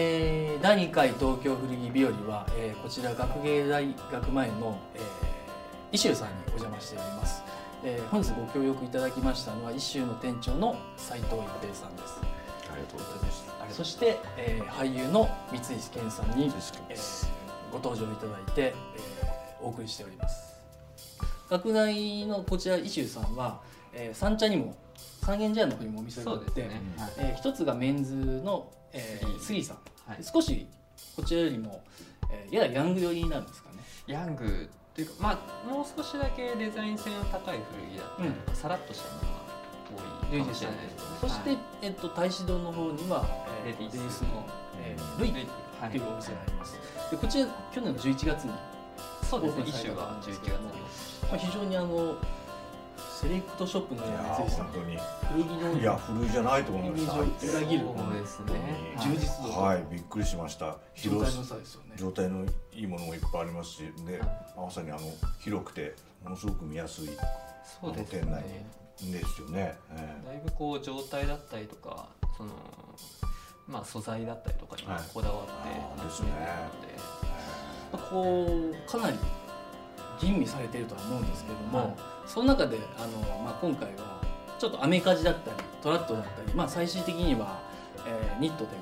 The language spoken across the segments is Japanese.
えー、第2回東京古着日和は、えー、こちら学芸大学前の、えー、イシューさんにお邪魔しております、えー、本日ご協力いただきましたのはイシューの店長の斉藤一平さんです。ありがとうございます。そして、えー、俳優の三石健さんに、えー、ご登場いただいて、えー、お送りしております。学内のこちらイシューさんは、えー、三茶にも三軒茶屋の方にもお店があって、ねはいえー一つがメンズの、えー、スリーさん、はい。少しこちらよりも、えー、ややヤング寄りになるんですかね。ヤングというかまあもう少しだけデザイン性の高い古着だったりとか、さらっとしたものが多いかもしれないですね。そして、はい。えっと大使堂の方には、えー、レディース。の、えー、ルイっていうお店があります、でこちら去年の11月に、そうですね。一種は11月に。まあ、非常にあのセレクトショップのいやような三井さん本当に。古着のいや古いじゃないと思いました裏切るそうですね。充実度とはいびっくりしました。状態の差ですよね。状態のいいものもいっぱいありますしでまさにあの広くてものすごく見やすいそうです店内ねですよね、えだいぶこう状態だったりとかそのまあ素材だったりとかにもはい。こだわってあーですね。こうかなり吟味されているとは思うんですけれども、はい。その中であの、まあ、今回はちょっとアメカジだったりトラットだったり、まあ、最終的には、えーニットでこ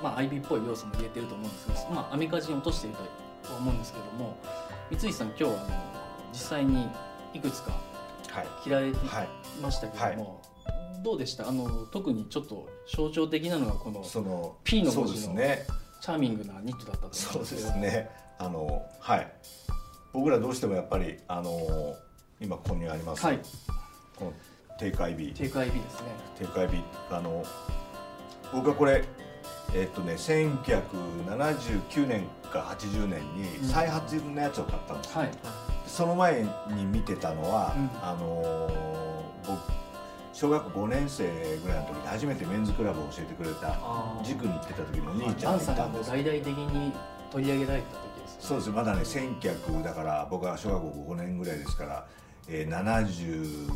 う、まあ、IB っぽい要素も入れてると思うんですけど、まあ、アメカジに落としていると思うんですけども三井さん今日はあの実際にいくつかはい。着られてはいましたけども、どうでした？あの特にちょっと象徴的なのがこのその P のそう文字のですね。チャーミングなニットだったとそうで思うんですけど。すね。あのはい僕らどうしてもやっぱりあの今ここにあります、はい。この定会日テイク IB ですね。定会日あの僕はこれえっとね1979年か80年に再発のやつを買ったんですよ、はい。その前に見てたのは、うん。あの僕小学校5年生ぐらいの時に初めてメンズクラブを教えてくれた塾に行ってた時のお兄ちゃんがいアンさんがたんです大々的に取り上げられた時ですそうですまだね1900だから僕は小学校5年ぐらいですから、えー、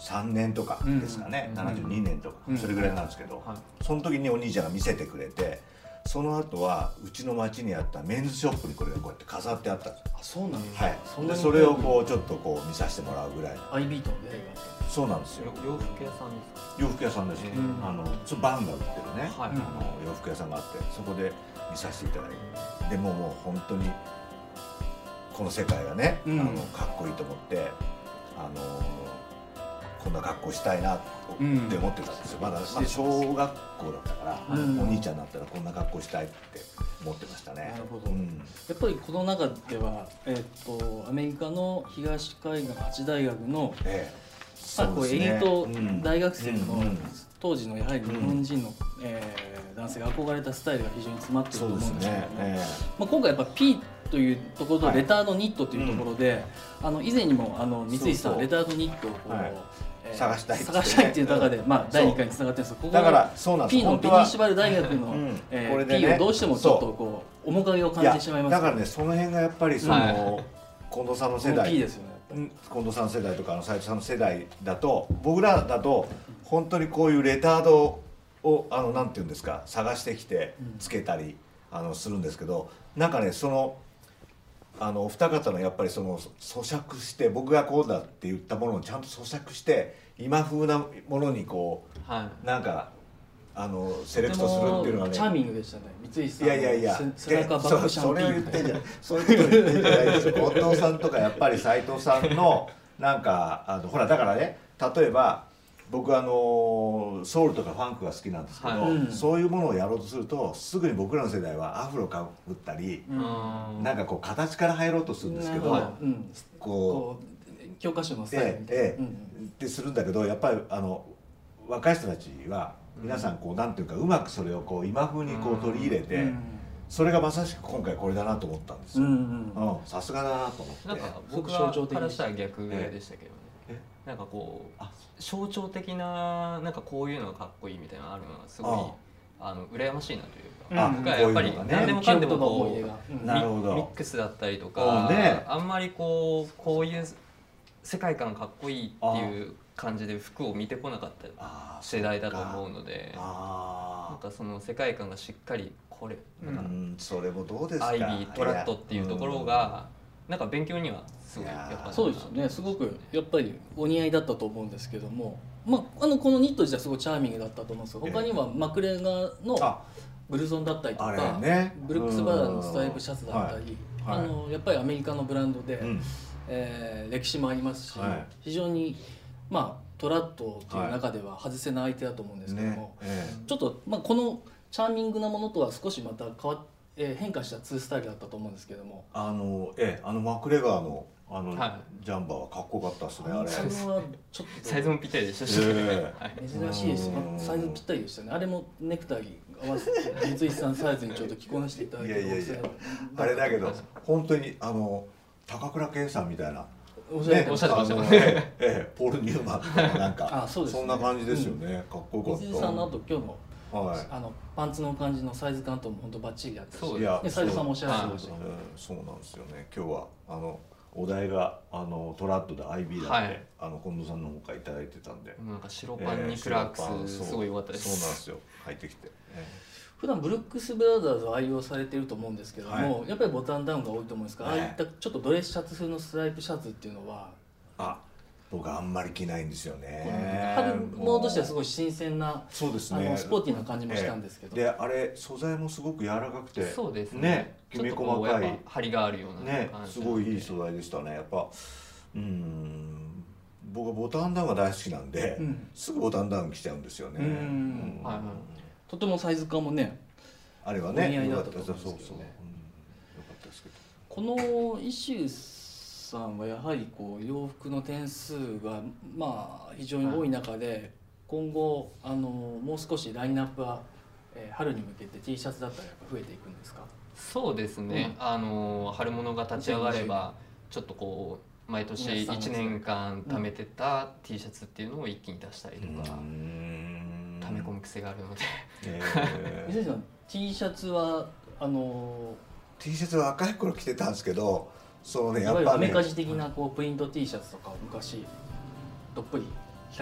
73年とかですかね、うん。72年とか、うん。それぐらいなんですけど、はい。その時にお兄ちゃんが見せてくれてその後はうちの町にあったメンズショップにこれがこうやって飾ってあったんですよ。あそうなんですはい。そでそれをこうちょっとこう見させてもらうぐらい。IB との出会いがあったそうなんですよ。よ洋服屋さんですか？洋服屋さんです、うん。あのそうバンが売ってるね、はい。あの洋服屋さんがあってそこで見させていただいて。でももう本当にこの世界がね、うん。あのかっこいいと思ってあのこんな格好したいなって思ってたんですよ、まだまだ小学校だったから、うん。お兄ちゃんになったらこんな格好したいって思ってましたね。なるほど。うん。やっぱりこの中では、えっとアメリカの東海岸八大学の、ええ。まあ、こうエリート大学生の、当時のやはり日本人の、えー男性が憧れたスタイルが非常に詰まってると思うんですけどね。も、え。まあ、今回やっぱ P というところとはい。レタードニットというところで、あの以前にもあの三井さんそうそう。レタードニットをこう、探したいね探したいっていう中で、まあ、第2回につながってるんですけどだからそうなんです。P のビニーシバル大学の、うん。えーこれでね。P をどうしてもちょっとこう面影を感じてしまいますだからねその辺がやっぱりその、はい。近藤さんの世代。ですよね近藤さんの世代とかあの斉藤さんの世代だと僕らだと本当にこういうレタードをあのなんていうんですか探してきてうん。つけたり、あのするんですけどなんかねそのあのお二方のやっぱりその咀嚼して僕がこうだって言ったものをちゃんと咀嚼して今風なものにこはうなんかあのセレクトするっていうのがねもチャーミングでしたね。三井さんいやいやいやせ背中バックシャンピそそれを言ってんじゃないそういうこと言ってんじゃないですよ。近藤さんとかやっぱり斉藤さんのなんかあのほらだからね例えば僕あのソウルとかファンクが好きなんですけど、はいうんそういうものをやろうとするとすぐに僕らの世代はアフロかぶったり、いうんなんかこう形から入ろうとするんですけど、なるほうん、ここう教科書のスうタイルみたいな、えってするんだけどやっぱりあの若い人たちは皆さんこうなんていうかうまくそれをこう今風にこう取り入れて。うんそれがまさしく今回これだなと思ったんですよ。うんうんうんさすがだなと思って。なんか僕象徴的からしたら逆でしたけどね、えなんかこうあ象徴的ななんかこういうのがかっこいいみたいなのがあるのがすごいあの羨ましいなというか、あ僕はやっぱり何でもかんでもこうミミックスだったりとあか、ね。あんまりこうこういう世界観かっこいいっていう感じで服を見てこなかった世代だと思うのでなんあかその世界観がしっかりこれんかうん、それもどうですか。アイビートラットっていうところがなんか勉強にはすごいいやっぱそうですよね。すごくやっぱりお似合いだったと思うんですけども、まあ、あのこのニット自体すごいチャーミングだったと思うんですけど他にはマクレガのあ。ブルゾンだったりとあか、れね。ブルックス・バラーのストライプシャツだったり、はい。はい。あのやっぱりアメリカのブランドで、うん。えー歴史もありますし、はい。非常に、まあ、トラットという中では外せない相手だと思うんですけども、ね。え。ちょっと、まあ、このチャーミングなものとは少しまた変わっ、えー変化したツースタイルだったと思うんですけども。あのええあのマクレガーのあの、はジャンバーはかっこよかったですねあれ。あれはちょっとサイズもぴったりでしたし、ええ。はい珍しいですサイズぴったりでしたね。あれもネクタイ合わせて三井さんサイズにちょっと着こなしていただいていやいやいや。あれだけど本当にあの高倉健さんみたいな。おっしゃってましたあのええええポール・ニューマンとかなんか。あそうですね。んな感じですよね、かっこよかった。三井さんのあと今日のはい。あのパンツの感じのサイズ感とも本当バッチリだったし。そういやでサイズさんもおっしゃられてましう。んそうなんですよね。今日はあのお題があのトラッドで IB だって、はい。あの近藤さんの方からいただいてたんで、なんか白パンにクラークえー白パンそう。スすごい良かったでそうなんすですよ。入ってきて、え普段ブルックス・ブラザーズを愛用されてると思うんですけども、やっぱりボタンダウンが多いと思うんですが、はい。ああいったちょっとドレスシャツ風のストライプシャツっていうのは、えあ僕あんまり着ないんですよね。春物としてはすごい新鮮な、そうですね。スポーティーな感じもしたんですけど、であれ素材もすごく柔らかくて。そうですね。ねきめ細かい。ぱ張りがあるようなねすごいいい素材でしたね。やっぱうん僕はボタンダウンが大好きなんで、うん。すぐボタンダウン着ちゃうんですよね。うん。はいはい。とてもサイズ感もねあれはお似合ねいだったとよかったそうそうそう、うん、よかったですけど。このイシューさんはやはりこう洋服の点数がまあ非常に多い中で、今後あのもう少しラインナップは、えー春に向けて T シャツだったらやっぱ増えていくんですか？そうですね、あの春物が立ち上がればちょっとこう毎年皆さん1年間貯めてた T シャツっていうのを一気に出したりとか、ん。溜め込む癖があるので。えー。T シャツはあの T シャツは若い頃着てたんですけどそうねやっぱね。メカジ的なこうプリント T シャツとかを昔どっぷり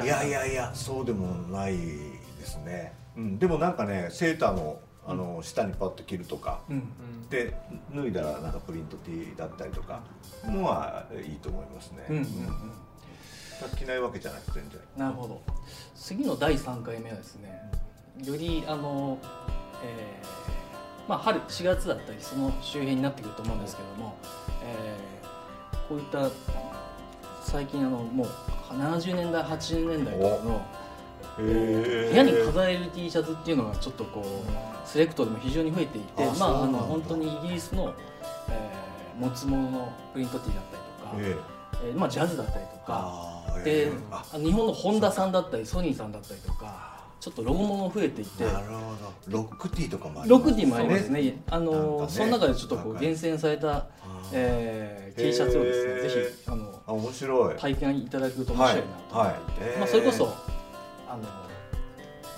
いやいやいやそうでもないですね、うん、でもなんかねセーターのあの下にパッと着るとか。うんうん。で脱いだらなんかプリント T だったりとかのはいいと思いますね、うんうんうん。着ないわけじゃなくて全然。なるほど。次の第3回目はですねよりあの、えーまあ、春4月だったりその周辺になってくると思うんですけども、えーこういった最近あのもう70年代80年代のへ部屋に飾れる T シャツっていうのがちょっとこうセレクトでも非常に増えていてあまああの本当にイギリスの、えー持つもののプリント T だったりとか、ええ。ーまあ、ジャズだったりとか。で日本のホンダさんだったりソニーさんだったりとかちょっとロゴもの増えていて。なるほど。ロックティーとかもありロックティーもありますね。ね。あのかね。その中でちょっとこう厳選された、えー T シャツをですねぜひあのあ面白い。体験いただくと面白いなと思って。いて、はい。はい。まあ、それこそあの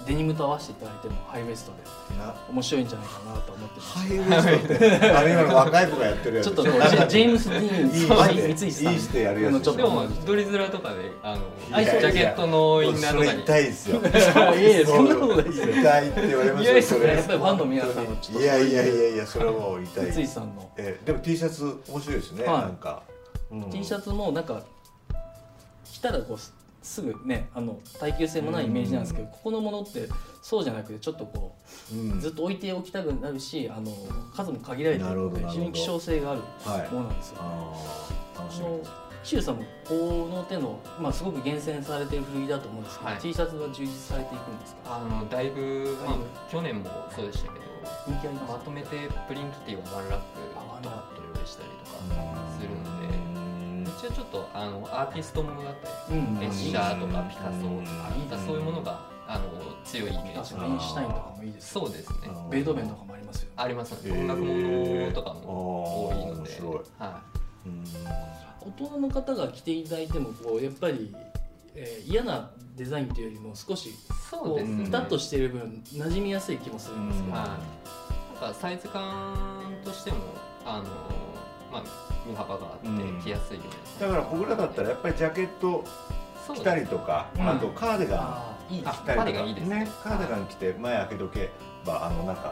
デニムと合わせていただいてもハイウエストでな。面白いんじゃないかなと思ってます、ハイウエストって。あれ今の若い子がやってるやつ。ちょっとジェームス・ディーン三井さんいいしてやるやつのちょっとでもドリズラとかであのあジャケットのインナーとかに。それ痛いですよいやいやそんなことないですよ痛いって言われますいやいやそれやっぱりファンの皆さんはちょっといやいやいやいやそれはもう痛い三井さんのえでも T シャツ面白いですね、はいなんか、うん T シャツもなんか着たらこうすすぐねあの耐久性もないイメージなんですけど、ここのものってそうじゃなくてちょっとこうずっと置いておきたくなるしあの数も限られているので非常に希少性があるはいものなんですよ。あーあ楽しみ。のシュウさんもこの手の、まあ、すごく厳選されている古着だと思うんですけど、はい。T シャツは充実されていくんですか？あのだいぶ、まあ、去年もそうでしたけど人気ありますまとめてプリントティーはワンラックちょっとあのアーティストものだったりうんエッシャーとかピカソとうんかそういうものがあの強いイメージベインシュタインとかもいいですそうですね。あベートーベンとかもありますよね。あります音楽ものとかも多いので。はうん大人の方が着ていただいてもこうやっぱり、えー嫌なデザインというよりも少しい、そうですね。ピタッとしている分馴染みやすい気もするんですけど、うんはい。なんかサイズ感としてもあのまあ身幅があってうん。着やすいような。だから僕らだったらやっぱりジャケット着たりとか、うん。あとカーデガン着たりとかカーデガンいいですね。カーデガン着て前開けとけばあのなんこ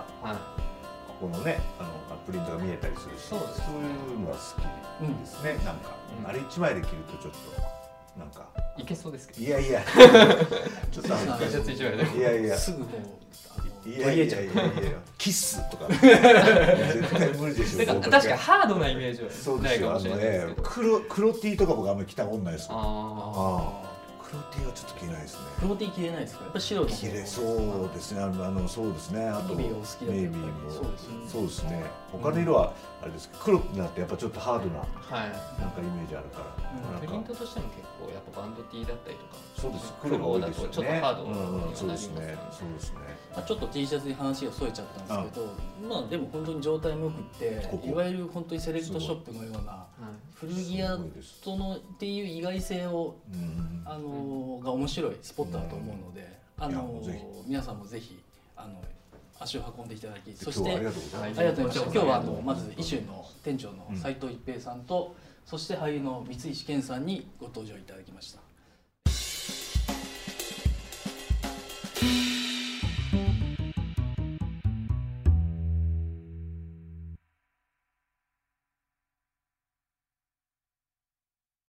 このねあのプリントが見えたりするしそうですね。いうのが好きですね、なんか、うん。あれ一枚で着るとちょっとなんか。いけそうですけど。いやいや。ちょっと恥ずかしいいやいや。すぐもう取り入れちゃういやキスとか。絶対無理でしょ確かにハードなイメージはそうですよあのないかもしれないですねけど。黒黒 T とか僕あんまり着たことないですもん。あああ黒 T はちょっと着ないですね。黒 T 着れないですか？やっぱ白着れそうですね。あのあのそうですね。あとネイビーもり。そうですよね。そうですね。他の色はあれですけど黒になってやっぱちょっとハードなあはい。なんかイメージあるから、うん。プリントとしても結構やっぱバンド T だったりとかそうです。黒黒が多いですよね。ちょっとハードうんにはうんそうなりますよね。ですねそうですね。まあ、ちょっと T シャツに話がそれちゃったんですけど、まあでも本当に状態もよくってここ。いわゆる本当にセレクトショップのようなはい古着屋とのっていう意外性をうんあのが面白いスポットだと思うので、あいやのもうぜ皆さんもぜひあの足を運んでいただきそし今日はあてりがとうございます、ありがとうございました。今日はあのまずイシュの店長の斉藤一平さんと、そして俳優の三石健さんにご登場いただきました。